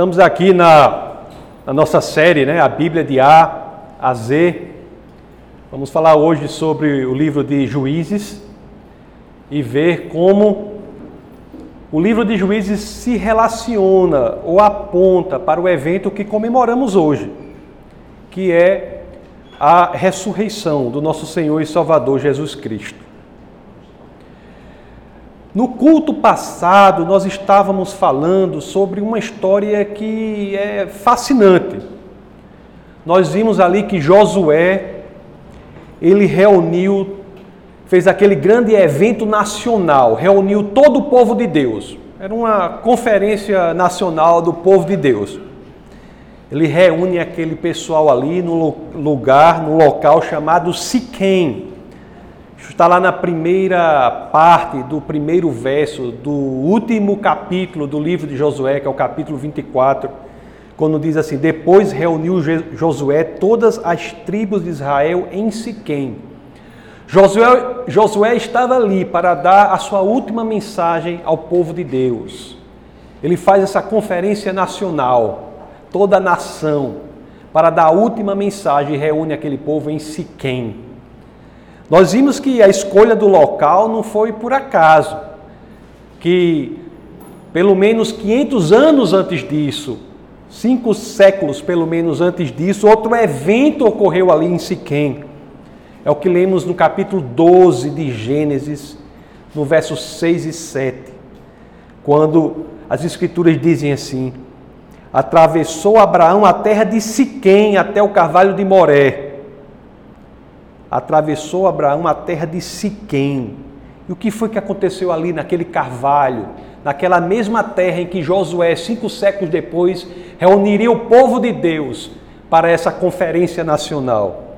Estamos aqui na, na, nossa série, né, a Bíblia de A a Z. Vamos falar hoje sobre o livro de Juízes e ver como o livro de Juízes se relaciona ou aponta para o evento que comemoramos hoje, que é a ressurreição do nosso Senhor e Salvador Jesus Cristo. No culto passado, nós estávamos falando sobre uma história que é fascinante. Nós vimos ali que Josué, ele reuniu, fez aquele grande evento nacional, reuniu todo o povo de Deus. Era uma conferência nacional do povo de Deus. Ele reúne aquele pessoal ali no lugar, no local chamado Siquém. Está lá na primeira parte do primeiro verso do último capítulo do livro de Josué, que é o capítulo 24, quando diz assim: Depois reuniu Josué todas as tribos de Israel em Siquém. Josué, Josué estava ali para dar a sua última mensagem ao povo de Deus. Ele faz essa conferência nacional, toda a nação, para dar a última mensagem e reúne aquele povo em Siquém. Nós vimos que a escolha do local não foi por acaso, que pelo menos 500 anos antes disso, cinco séculos pelo menos antes disso, outro evento ocorreu ali em Siquém. É o que lemos no capítulo 12 de Gênesis, no versos 6 e 7, quando as escrituras dizem assim: Atravessou Abraão a terra de Siquém até o carvalho de Moré atravessou Abraão a terra de Siquém. E o que foi que aconteceu ali naquele carvalho, naquela mesma terra em que Josué, cinco séculos depois, reuniria o povo de Deus para essa conferência nacional?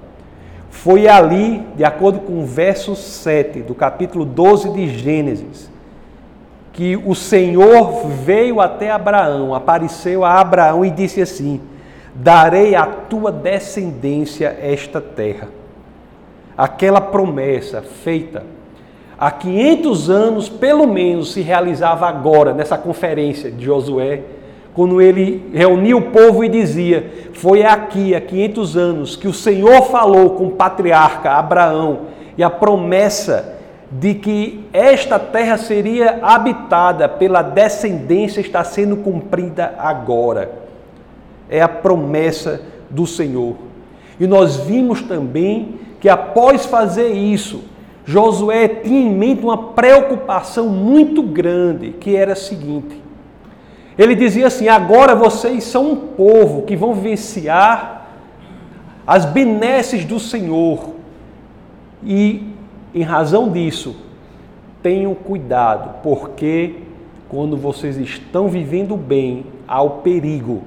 Foi ali, de acordo com o verso 7 do capítulo 12 de Gênesis, que o Senhor veio até Abraão, apareceu a Abraão e disse assim: Darei à tua descendência esta terra aquela promessa feita há 500 anos, pelo menos, se realizava agora, nessa conferência de Josué, quando ele reunia o povo e dizia: Foi aqui, há 500 anos, que o Senhor falou com o patriarca Abraão e a promessa de que esta terra seria habitada pela descendência está sendo cumprida agora. É a promessa do Senhor. E nós vimos também que após fazer isso, Josué tinha em mente uma preocupação muito grande, que era a seguinte: ele dizia assim: agora vocês são um povo que vão vivenciar as benesses do Senhor, e em razão disso, tenham cuidado, porque quando vocês estão vivendo bem, há o perigo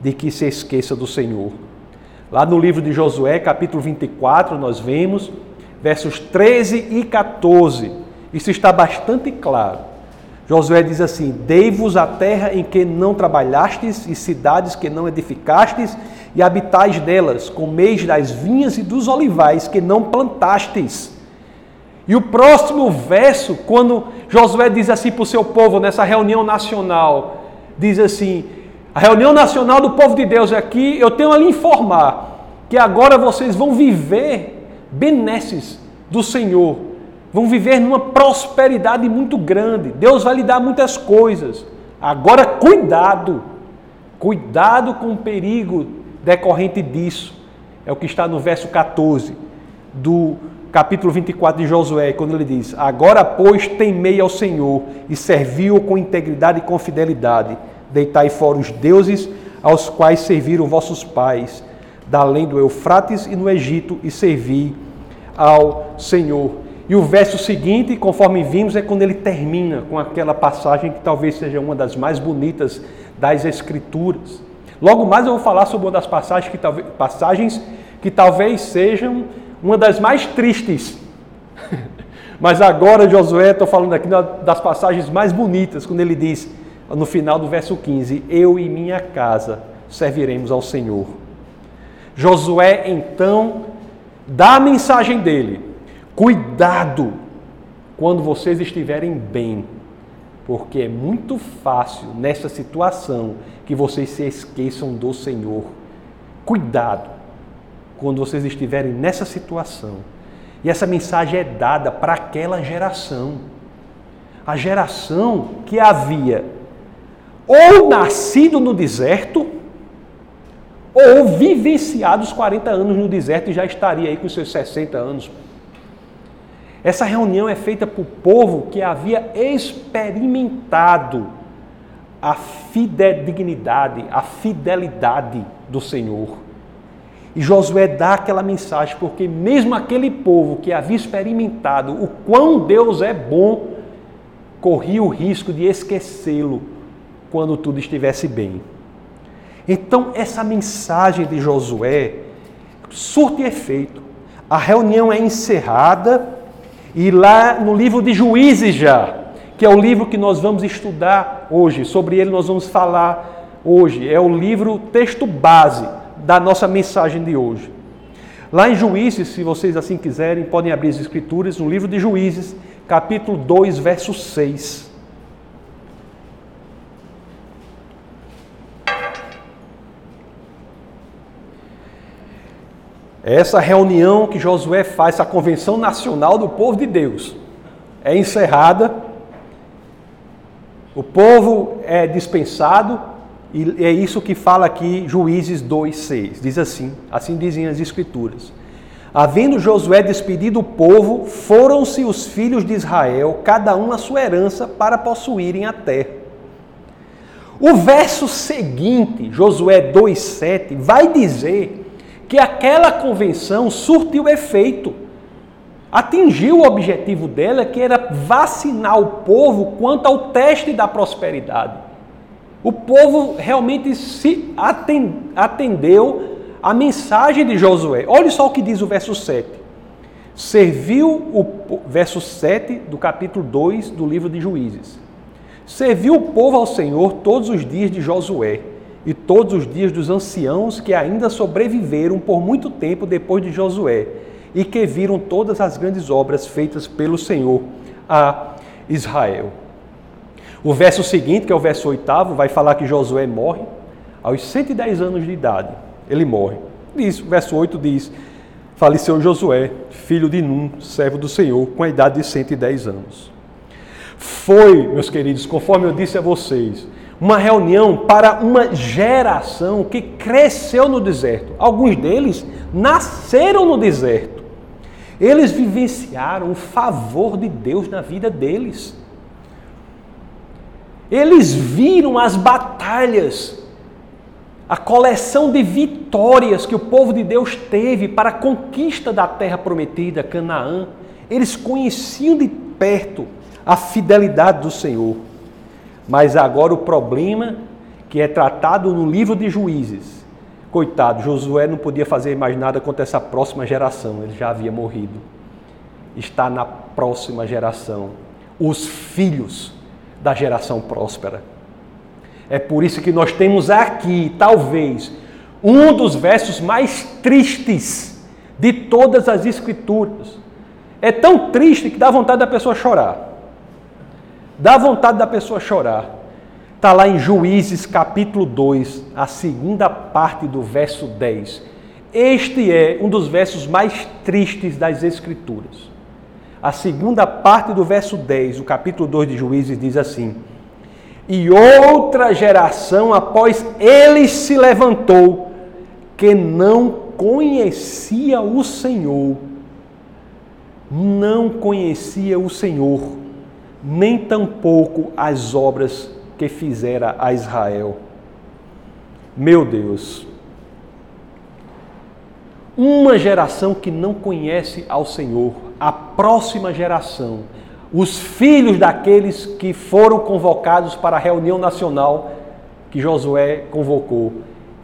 de que se esqueça do Senhor. Lá no livro de Josué, capítulo 24, nós vemos versos 13 e 14. Isso está bastante claro. Josué diz assim: Dei-vos a terra em que não trabalhastes, e cidades que não edificastes, e habitais delas, comeis das vinhas e dos olivais que não plantastes. E o próximo verso, quando Josué diz assim para o seu povo nessa reunião nacional, diz assim: a reunião nacional do povo de Deus aqui, eu tenho a lhe informar que agora vocês vão viver benesses do Senhor, vão viver numa prosperidade muito grande. Deus vai lhe dar muitas coisas. Agora, cuidado, cuidado com o perigo decorrente disso. É o que está no verso 14 do capítulo 24 de Josué, quando ele diz: Agora, pois, temei ao Senhor e serviu-o com integridade e com fidelidade Deitai fora os deuses aos quais serviram vossos pais, da além do Eufrates e no Egito, e servi ao Senhor. E o verso seguinte, conforme vimos, é quando ele termina com aquela passagem que talvez seja uma das mais bonitas das Escrituras. Logo mais eu vou falar sobre uma das passagens que, talvez, passagens que talvez sejam uma das mais tristes. Mas agora, Josué, estou falando aqui das passagens mais bonitas, quando ele diz: no final do verso 15: Eu e minha casa serviremos ao Senhor. Josué então dá a mensagem dele: Cuidado quando vocês estiverem bem, porque é muito fácil nessa situação que vocês se esqueçam do Senhor. Cuidado quando vocês estiverem nessa situação. E essa mensagem é dada para aquela geração. A geração que havia ou nascido no deserto, ou vivenciado os 40 anos no deserto e já estaria aí com seus 60 anos. Essa reunião é feita por povo que havia experimentado a fidedignidade, a fidelidade do Senhor. E Josué dá aquela mensagem, porque mesmo aquele povo que havia experimentado o quão Deus é bom, corria o risco de esquecê-lo quando tudo estivesse bem. Então, essa mensagem de Josué surte efeito. A reunião é encerrada e lá no livro de Juízes já, que é o livro que nós vamos estudar hoje, sobre ele nós vamos falar hoje, é o livro texto base da nossa mensagem de hoje. Lá em Juízes, se vocês assim quiserem, podem abrir as escrituras no livro de Juízes, capítulo 2, verso 6. Essa reunião que Josué faz, essa convenção nacional do povo de Deus, é encerrada, o povo é dispensado, e é isso que fala aqui Juízes 2,6. Diz assim: assim dizem as Escrituras. Havendo Josué despedido o povo, foram-se os filhos de Israel, cada um a sua herança, para possuírem a terra. O verso seguinte, Josué 2,7, vai dizer que aquela convenção surtiu efeito, atingiu o objetivo dela, que era vacinar o povo quanto ao teste da prosperidade. O povo realmente se atendeu à mensagem de Josué. Olha só o que diz o verso 7. Serviu o verso 7 do capítulo 2 do livro de Juízes. Serviu o povo ao Senhor todos os dias de Josué e todos os dias dos anciãos que ainda sobreviveram por muito tempo depois de Josué e que viram todas as grandes obras feitas pelo Senhor a Israel. O verso seguinte, que é o verso oitavo, vai falar que Josué morre aos 110 anos de idade. Ele morre. Diz, o verso 8 diz: Faleceu Josué, filho de Num, servo do Senhor, com a idade de 110 anos. Foi, meus queridos, conforme eu disse a vocês, uma reunião para uma geração que cresceu no deserto. Alguns deles nasceram no deserto. Eles vivenciaram o favor de Deus na vida deles. Eles viram as batalhas, a coleção de vitórias que o povo de Deus teve para a conquista da terra prometida, Canaã. Eles conheciam de perto a fidelidade do Senhor. Mas agora o problema que é tratado no livro de Juízes. Coitado, Josué não podia fazer mais nada contra essa próxima geração, ele já havia morrido. Está na próxima geração, os filhos da geração próspera. É por isso que nós temos aqui, talvez, um dos versos mais tristes de todas as Escrituras. É tão triste que dá vontade da pessoa chorar. Dá vontade da pessoa chorar. Está lá em Juízes capítulo 2, a segunda parte do verso 10. Este é um dos versos mais tristes das Escrituras. A segunda parte do verso 10, o capítulo 2 de Juízes, diz assim: E outra geração após ele se levantou, que não conhecia o Senhor, não conhecia o Senhor nem tampouco as obras que fizera a Israel. Meu Deus, uma geração que não conhece ao Senhor, a próxima geração, os filhos daqueles que foram convocados para a reunião nacional que Josué convocou,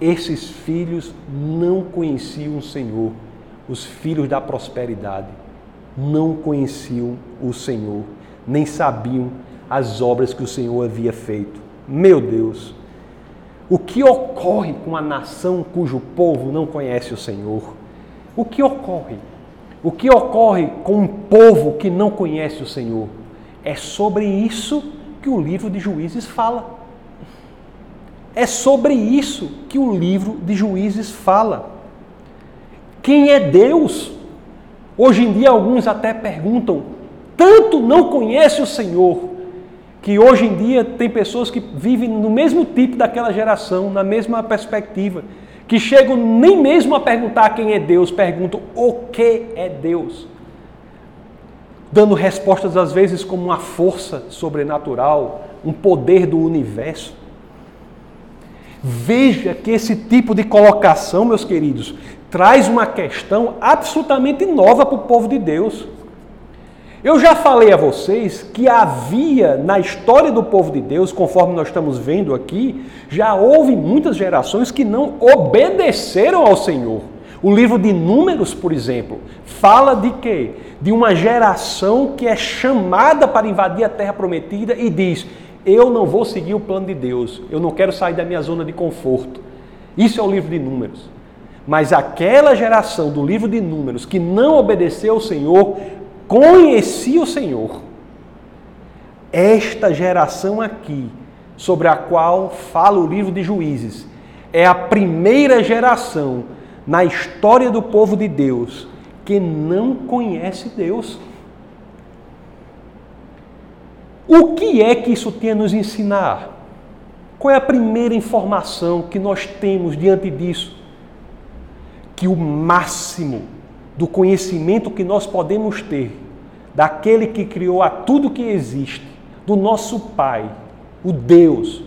esses filhos não conheciam o Senhor, os filhos da prosperidade não conheciam o Senhor nem sabiam as obras que o Senhor havia feito. Meu Deus, o que ocorre com a nação cujo povo não conhece o Senhor? O que ocorre? O que ocorre com um povo que não conhece o Senhor? É sobre isso que o livro de Juízes fala. É sobre isso que o livro de Juízes fala. Quem é Deus? Hoje em dia, alguns até perguntam: tanto não conhece o Senhor, que hoje em dia tem pessoas que vivem no mesmo tipo daquela geração, na mesma perspectiva, que chegam nem mesmo a perguntar quem é Deus, perguntam o que é Deus. Dando respostas às vezes como uma força sobrenatural, um poder do universo. Veja que esse tipo de colocação, meus queridos, traz uma questão absolutamente nova para o povo de Deus. Eu já falei a vocês que havia na história do povo de Deus, conforme nós estamos vendo aqui, já houve muitas gerações que não obedeceram ao Senhor. O livro de Números, por exemplo, fala de quê? De uma geração que é chamada para invadir a terra prometida e diz: eu não vou seguir o plano de Deus, eu não quero sair da minha zona de conforto. Isso é o livro de Números. Mas aquela geração do livro de Números que não obedeceu ao Senhor, conhecia o Senhor. Esta geração aqui, sobre a qual fala o livro de Juízes, é a primeira geração na história do povo de Deus que não conhece Deus. O que é que isso tem a nos ensinar? Qual é a primeira informação que nós temos diante disso? Que o máximo do conhecimento que nós podemos ter daquele que criou a tudo que existe, do nosso Pai, o Deus,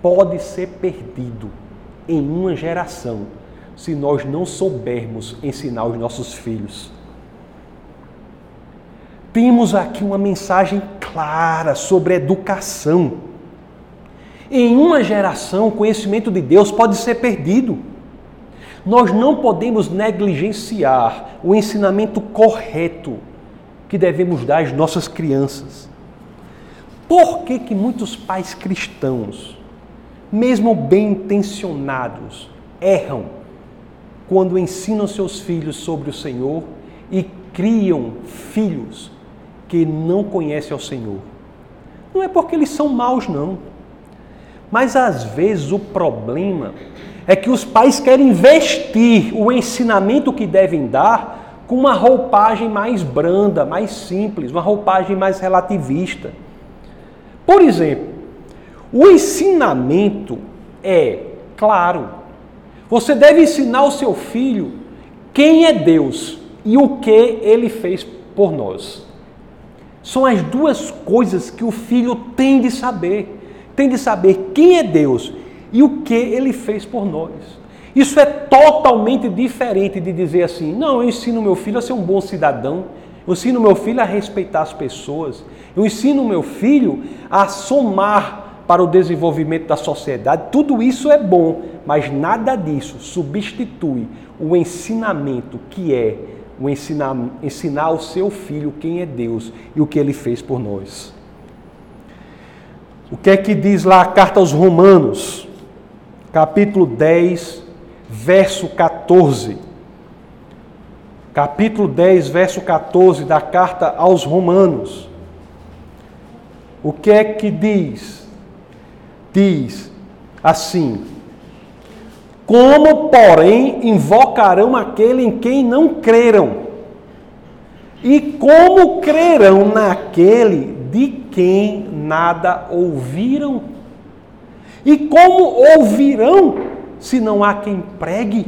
pode ser perdido em uma geração se nós não soubermos ensinar os nossos filhos. Temos aqui uma mensagem clara sobre educação. Em uma geração, o conhecimento de Deus pode ser perdido. Nós não podemos negligenciar o ensinamento correto que devemos dar às nossas crianças. Por que, que muitos pais cristãos, mesmo bem intencionados, erram quando ensinam seus filhos sobre o Senhor e criam filhos que não conhecem ao Senhor. Não é porque eles são maus, não. Mas às vezes o problema é que os pais querem vestir o ensinamento que devem dar com uma roupagem mais branda, mais simples, uma roupagem mais relativista. Por exemplo, o ensinamento é, claro, você deve ensinar ao seu filho quem é Deus e o que ele fez por nós. São as duas coisas que o filho tem de saber. Tem de saber quem é Deus e o que ele fez por nós. Isso é totalmente diferente de dizer assim: não, eu ensino meu filho a ser um bom cidadão, eu ensino meu filho a respeitar as pessoas, eu ensino meu filho a somar para o desenvolvimento da sociedade. Tudo isso é bom, mas nada disso substitui o ensinamento que é o ensinar, ensinar ao seu filho quem é Deus e o que ele fez por nós. O que é que diz lá a carta aos Romanos, capítulo 10, verso 14? Capítulo 10, verso 14 da carta aos Romanos. O que é que diz? Diz assim: como, porém, invocarão aquele em quem não creram? E como crerão naquele de quem nada ouviram? E como ouvirão se não há quem pregue?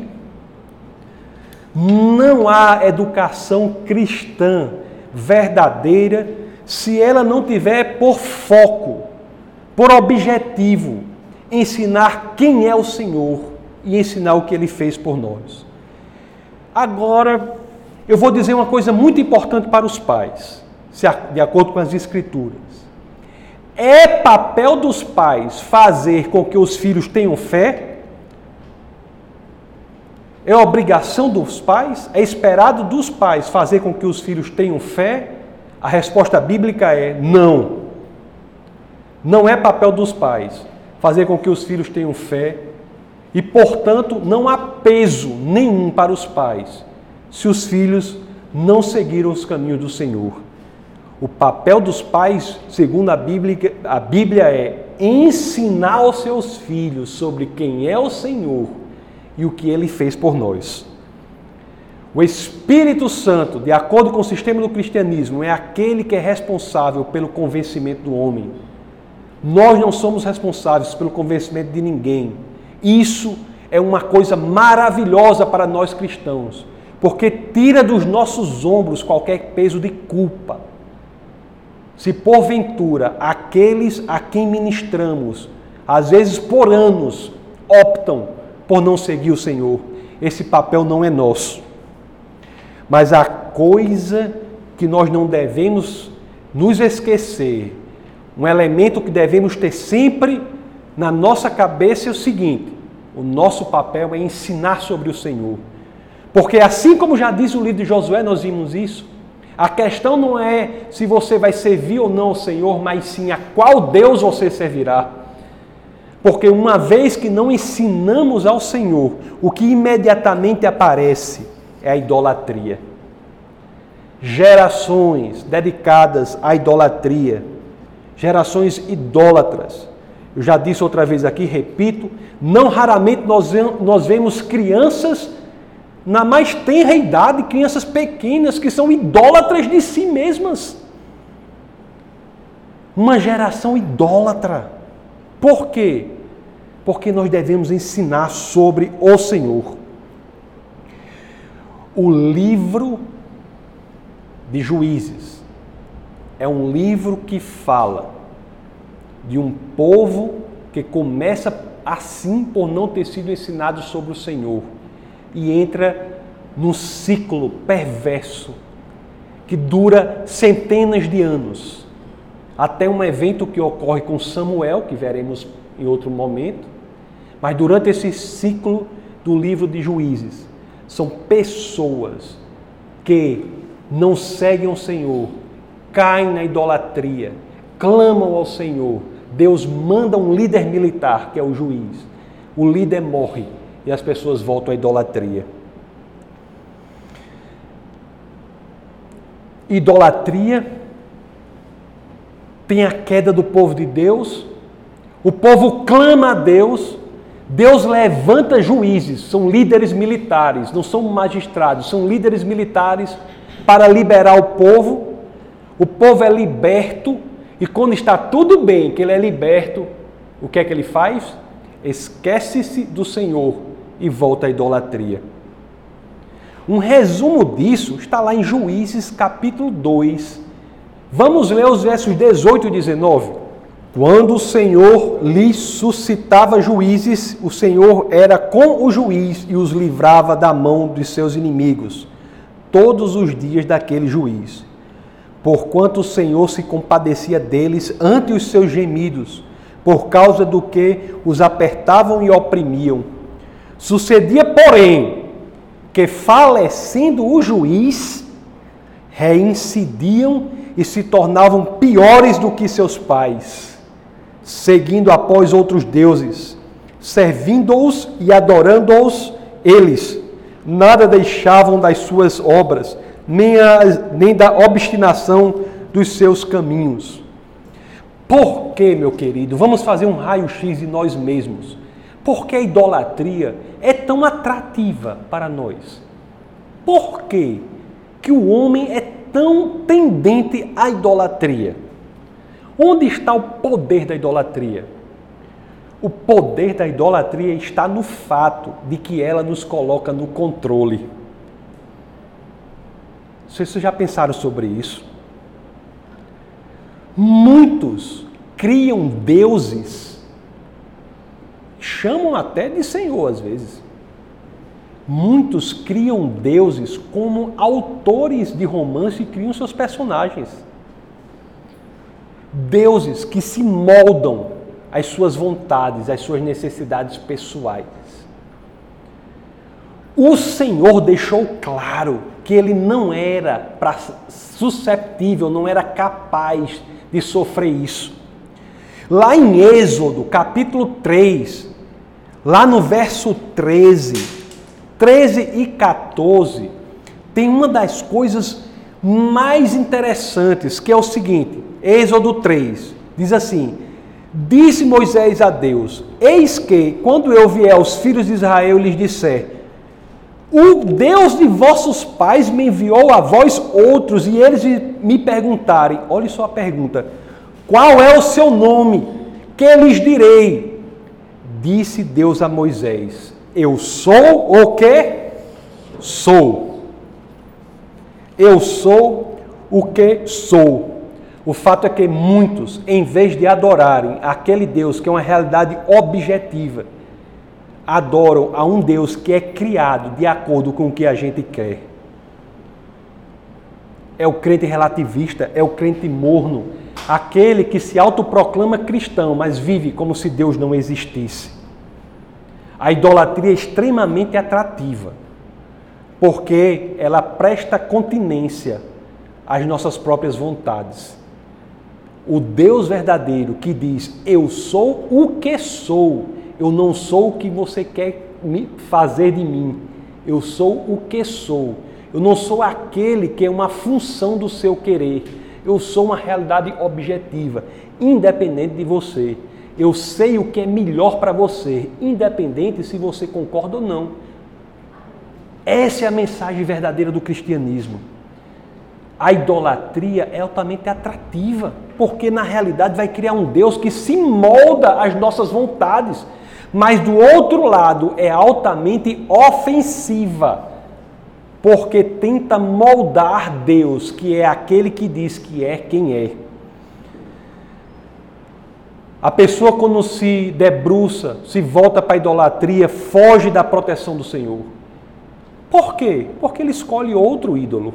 Não há educação cristã verdadeira se ela não tiver por foco, por objetivo, ensinar quem é o Senhor e ensinar o que ele fez por nós. Agora, eu vou dizer uma coisa muito importante para os pais, de acordo com as Escrituras. É papel dos pais fazer com que os filhos tenham fé? É obrigação dos pais? É esperado dos pais fazer com que os filhos tenham fé? A resposta bíblica é não. Não é papel dos pais fazer com que os filhos tenham fé e, portanto, não há peso nenhum para os pais se os filhos não seguiram os caminhos do Senhor. O papel dos pais, segundo a Bíblia, a Bíblia é ensinar aos seus filhos sobre quem é o Senhor e o que ele fez por nós. O Espírito Santo, de acordo com o sistema do cristianismo, é aquele que é responsável pelo convencimento do homem. Nós não somos responsáveis pelo convencimento de ninguém. Isso é uma coisa maravilhosa para nós cristãos, porque tira dos nossos ombros qualquer peso de culpa se porventura aqueles a quem ministramos, às vezes por anos, optam por não seguir o Senhor, esse papel não é nosso. Mas a coisa que nós não devemos nos esquecer, um elemento que devemos ter sempre na nossa cabeça é o seguinte: o nosso papel é ensinar sobre o Senhor. Porque assim como já diz o livro de Josué, nós vimos isso, a questão não é se você vai servir ou não ao Senhor, mas sim a qual Deus você servirá. Porque uma vez que não ensinamos ao Senhor, o que imediatamente aparece é a idolatria. Gerações dedicadas à idolatria, gerações idólatras. Eu já disse outra vez aqui, repito, não raramente nós, nós vemos crianças na mais tenra idade, crianças pequenas que são idólatras de si mesmas. Uma geração idólatra. Por quê? Porque nós devemos ensinar sobre o Senhor. O livro de Juízes é um livro que fala de um povo que começa assim por não ter sido ensinado sobre o Senhor e entra num ciclo perverso que dura centenas de anos, até um evento que ocorre com Samuel, que veremos em outro momento. Mas durante esse ciclo do livro de Juízes, são pessoas que não seguem o Senhor, caem na idolatria, clamam ao Senhor. Deus manda um líder militar, que é o juiz. O líder morre e as pessoas voltam à idolatria. Idolatria tem a queda do povo de Deus, o povo clama a Deus, Deus levanta juízes, são líderes militares, não são magistrados, são líderes militares para liberar o povo. O povo é liberto e quando está tudo bem, que ele é liberto, o que é que ele faz? Esquece-se do Senhor e volta à idolatria. Um resumo disso está lá em Juízes capítulo 2. Vamos ler os versos 18 e 19. Quando o Senhor lhes suscitava juízes, o Senhor era com o juiz e os livrava da mão dos seus inimigos, todos os dias daquele juiz. Porquanto o Senhor se compadecia deles ante os seus gemidos, por causa do que os apertavam e oprimiam Sucedia, porém, que falecendo o juiz, reincidiam e se tornavam piores do que seus pais, seguindo após outros deuses, servindo-os e adorando-os eles. Nada deixavam das suas obras, nem, nem da obstinação dos seus caminhos. Por que, meu querido? Vamos fazer um raio-x de nós mesmos. Por que a idolatria é tão atrativa para nós? Por que, que o homem é tão tendente à idolatria? Onde está o poder da idolatria? O poder da idolatria está no fato de que ela nos coloca no controle. Vocês já pensaram sobre isso? Muitos criam deuses chamam até de Senhor às vezes. Muitos criam deuses como autores de romance e criam seus personagens. Deuses que se moldam às suas vontades, às suas necessidades pessoais. O Senhor deixou claro que ele não era susceptível, não era capaz de sofrer isso. Lá em Êxodo, capítulo 3, Lá no verso 13, 13 e 14, tem uma das coisas mais interessantes, que é o seguinte: Êxodo 3 diz assim: Disse Moisés a Deus: Eis que, quando eu vier aos filhos de Israel lhes disser: O Deus de vossos pais me enviou a vós outros, e eles me perguntarem: olhe só a pergunta, qual é o seu nome? Que lhes direi? Disse Deus a Moisés: Eu sou o que sou. Eu sou o que sou. O fato é que muitos, em vez de adorarem aquele Deus que é uma realidade objetiva, adoram a um Deus que é criado de acordo com o que a gente quer. É o crente relativista, é o crente morno, aquele que se autoproclama cristão, mas vive como se Deus não existisse. A idolatria é extremamente atrativa porque ela presta continência às nossas próprias vontades. O Deus verdadeiro que diz: Eu sou o que sou, eu não sou o que você quer me fazer de mim, eu sou o que sou. Eu não sou aquele que é uma função do seu querer, eu sou uma realidade objetiva, independente de você. Eu sei o que é melhor para você, independente se você concorda ou não. Essa é a mensagem verdadeira do cristianismo. A idolatria é altamente atrativa, porque na realidade vai criar um Deus que se molda às nossas vontades, mas do outro lado é altamente ofensiva, porque tenta moldar Deus, que é aquele que diz que é quem é. A pessoa, quando se debruça, se volta para a idolatria, foge da proteção do Senhor. Por quê? Porque ele escolhe outro ídolo.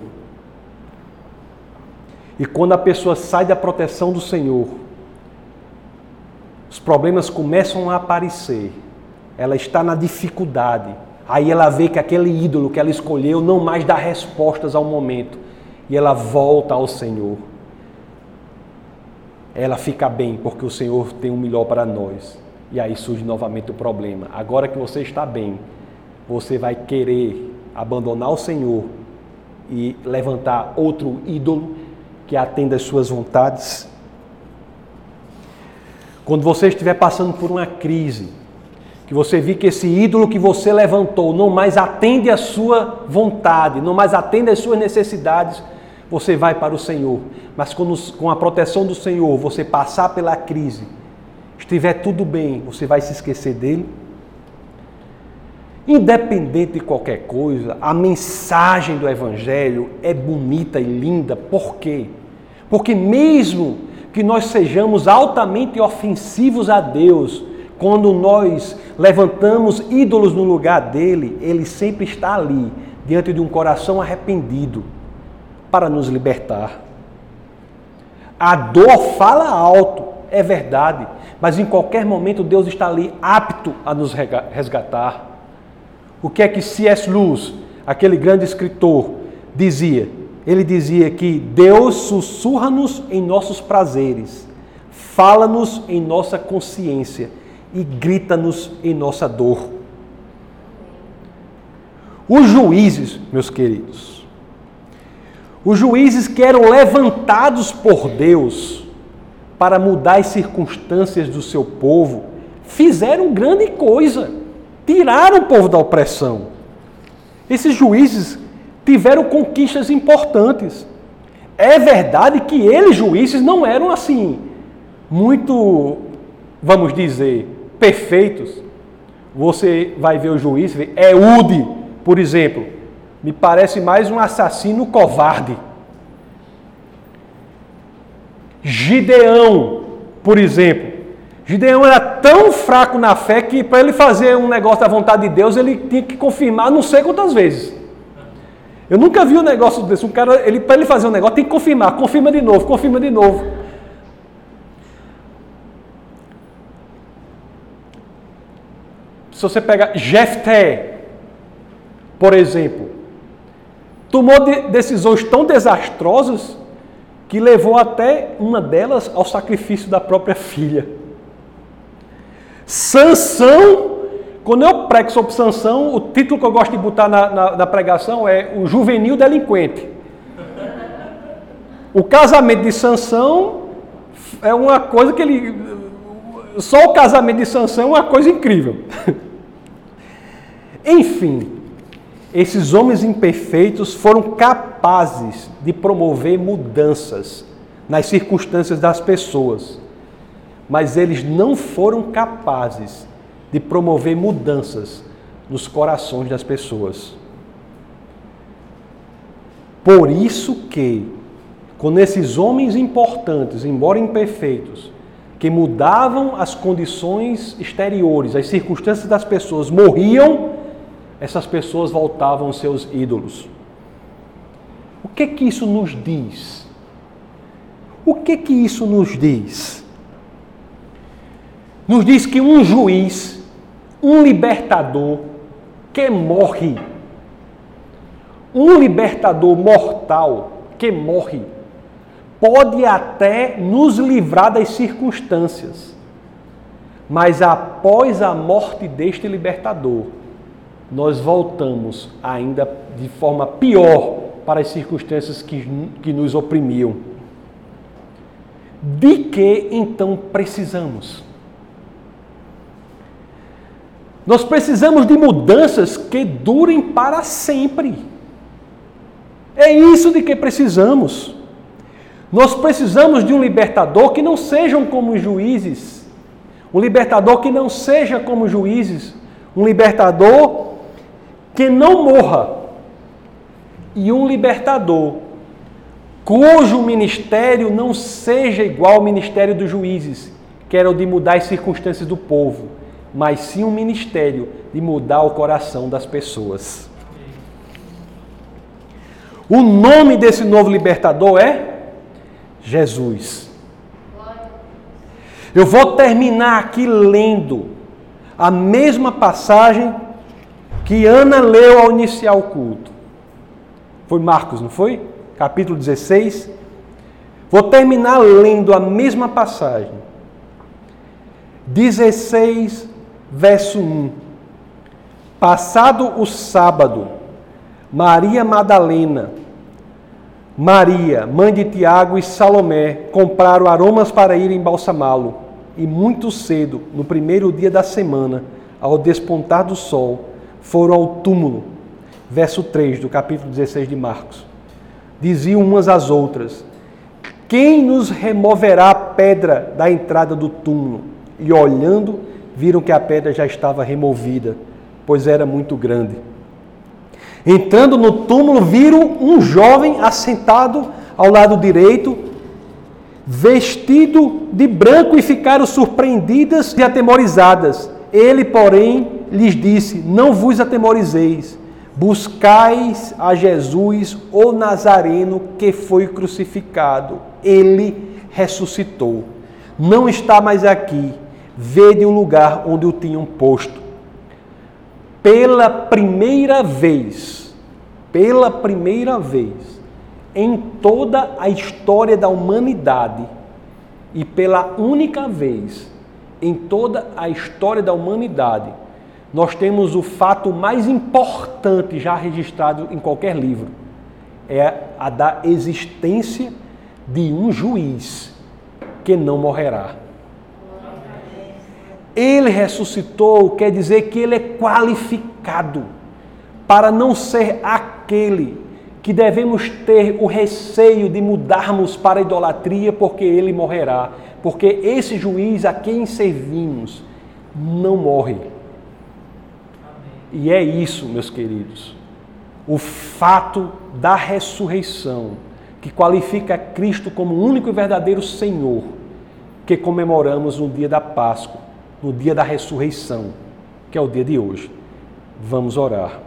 E quando a pessoa sai da proteção do Senhor, os problemas começam a aparecer. Ela está na dificuldade. Aí ela vê que aquele ídolo que ela escolheu não mais dá respostas ao momento. E ela volta ao Senhor. Ela fica bem, porque o Senhor tem o melhor para nós. E aí surge novamente o problema. Agora que você está bem, você vai querer abandonar o Senhor e levantar outro ídolo que atenda às suas vontades. Quando você estiver passando por uma crise, que você vê que esse ídolo que você levantou não mais atende à sua vontade, não mais atende às suas necessidades, você vai para o Senhor. Mas quando, com a proteção do Senhor você passar pela crise, estiver tudo bem, você vai se esquecer dele Independente de qualquer coisa, a mensagem do Evangelho é bonita e linda. Por quê? Porque, mesmo que nós sejamos altamente ofensivos a Deus, quando nós levantamos ídolos no lugar dele, ele sempre está ali, diante de um coração arrependido, para nos libertar. A dor fala alto, é verdade, mas em qualquer momento Deus está ali apto a nos resgatar. O que é que C.S. Lewis, aquele grande escritor, dizia? Ele dizia que Deus sussurra-nos em nossos prazeres, fala-nos em nossa consciência e grita-nos em nossa dor. Os juízes, meus queridos, os juízes que eram levantados por Deus para mudar as circunstâncias do seu povo, fizeram grande coisa tiraram o povo da opressão. Esses juízes tiveram conquistas importantes. É verdade que eles, juízes, não eram assim, muito, vamos dizer, perfeitos. Você vai ver o juiz, é Ude, por exemplo, me parece mais um assassino covarde. Gideão, por exemplo, Gideão era tão fraco na fé que para ele fazer um negócio da vontade de Deus, ele tinha que confirmar não sei quantas vezes. Eu nunca vi um negócio desse. Um cara, ele, para ele fazer um negócio, tem que confirmar, confirma de novo, confirma de novo. Se você pega Jefté, por exemplo, tomou de decisões tão desastrosas que levou até uma delas ao sacrifício da própria filha. Sansão, quando eu prego sobre Sansão, o título que eu gosto de botar na, na, na pregação é o juvenil delinquente. O casamento de Sansão é uma coisa que ele. Só o casamento de Sansão é uma coisa incrível. Enfim, esses homens imperfeitos foram capazes de promover mudanças nas circunstâncias das pessoas, mas eles não foram capazes de promover mudanças nos corações das pessoas. Por isso que, quando esses homens importantes, embora imperfeitos, que mudavam as condições exteriores, as circunstâncias das pessoas, morriam, essas pessoas voltavam seus ídolos. O que que isso nos diz? O que que isso nos diz? Nos diz que um juiz, um libertador que morre, um libertador mortal que morre, pode até nos livrar das circunstâncias, mas após a morte deste libertador, nós voltamos ainda de forma pior para as circunstâncias que, que nos oprimiam. De que então precisamos? Nós precisamos de mudanças que durem para sempre. É isso de que precisamos. Nós precisamos de um libertador que não sejam como juízes. Um libertador que não seja como juízes. Um libertador que não morra. E um libertador cujo ministério não seja igual ao ministério dos juízes, que era o de mudar as circunstâncias do povo, mas sim um ministério de mudar o coração das pessoas. O nome desse novo libertador é Jesus. Eu vou terminar aqui lendo a mesma passagem que Ana leu ao iniciar o culto. Foi Marcos, não foi? Capítulo 16. Vou terminar lendo a mesma passagem. 16, verso 1. Passado o sábado, Maria Madalena, Maria, mãe de Tiago e Salomé compraram aromas para ir embalsamá-lo. E muito cedo, no primeiro dia da semana, ao despontar do sol, foram ao túmulo. Verso 3 do capítulo 16 de Marcos. Diziam umas às outras: Quem nos removerá a pedra da entrada do túmulo? E olhando, viram que a pedra já estava removida, pois era muito grande. Entrando no túmulo, viram um jovem assentado ao lado direito, vestido de branco, e ficaram surpreendidas e atemorizadas. Ele, porém, lhes disse: Não vos atemorizeis, buscais a Jesus, o Nazareno, que foi crucificado. Ele ressuscitou. Não está mais aqui. Vede o lugar onde o tinham posto. Pela primeira vez, pela primeira vez, em toda a história da humanidade, e pela única vez, em toda a história da humanidade, nós temos o fato mais importante já registrado em qualquer livro: é a da existência de um juiz que não morrerá. Ele ressuscitou, quer dizer que ele é qualificado para não ser aquele que devemos ter o receio de mudarmos para a idolatria, porque ele morrerá. Porque esse juiz a quem servimos não morre. E é isso, meus queridos, o fato da ressurreição, que qualifica Cristo como único e verdadeiro Senhor, que comemoramos no dia da Páscoa, no dia da ressurreição, que é o dia de hoje. Vamos orar.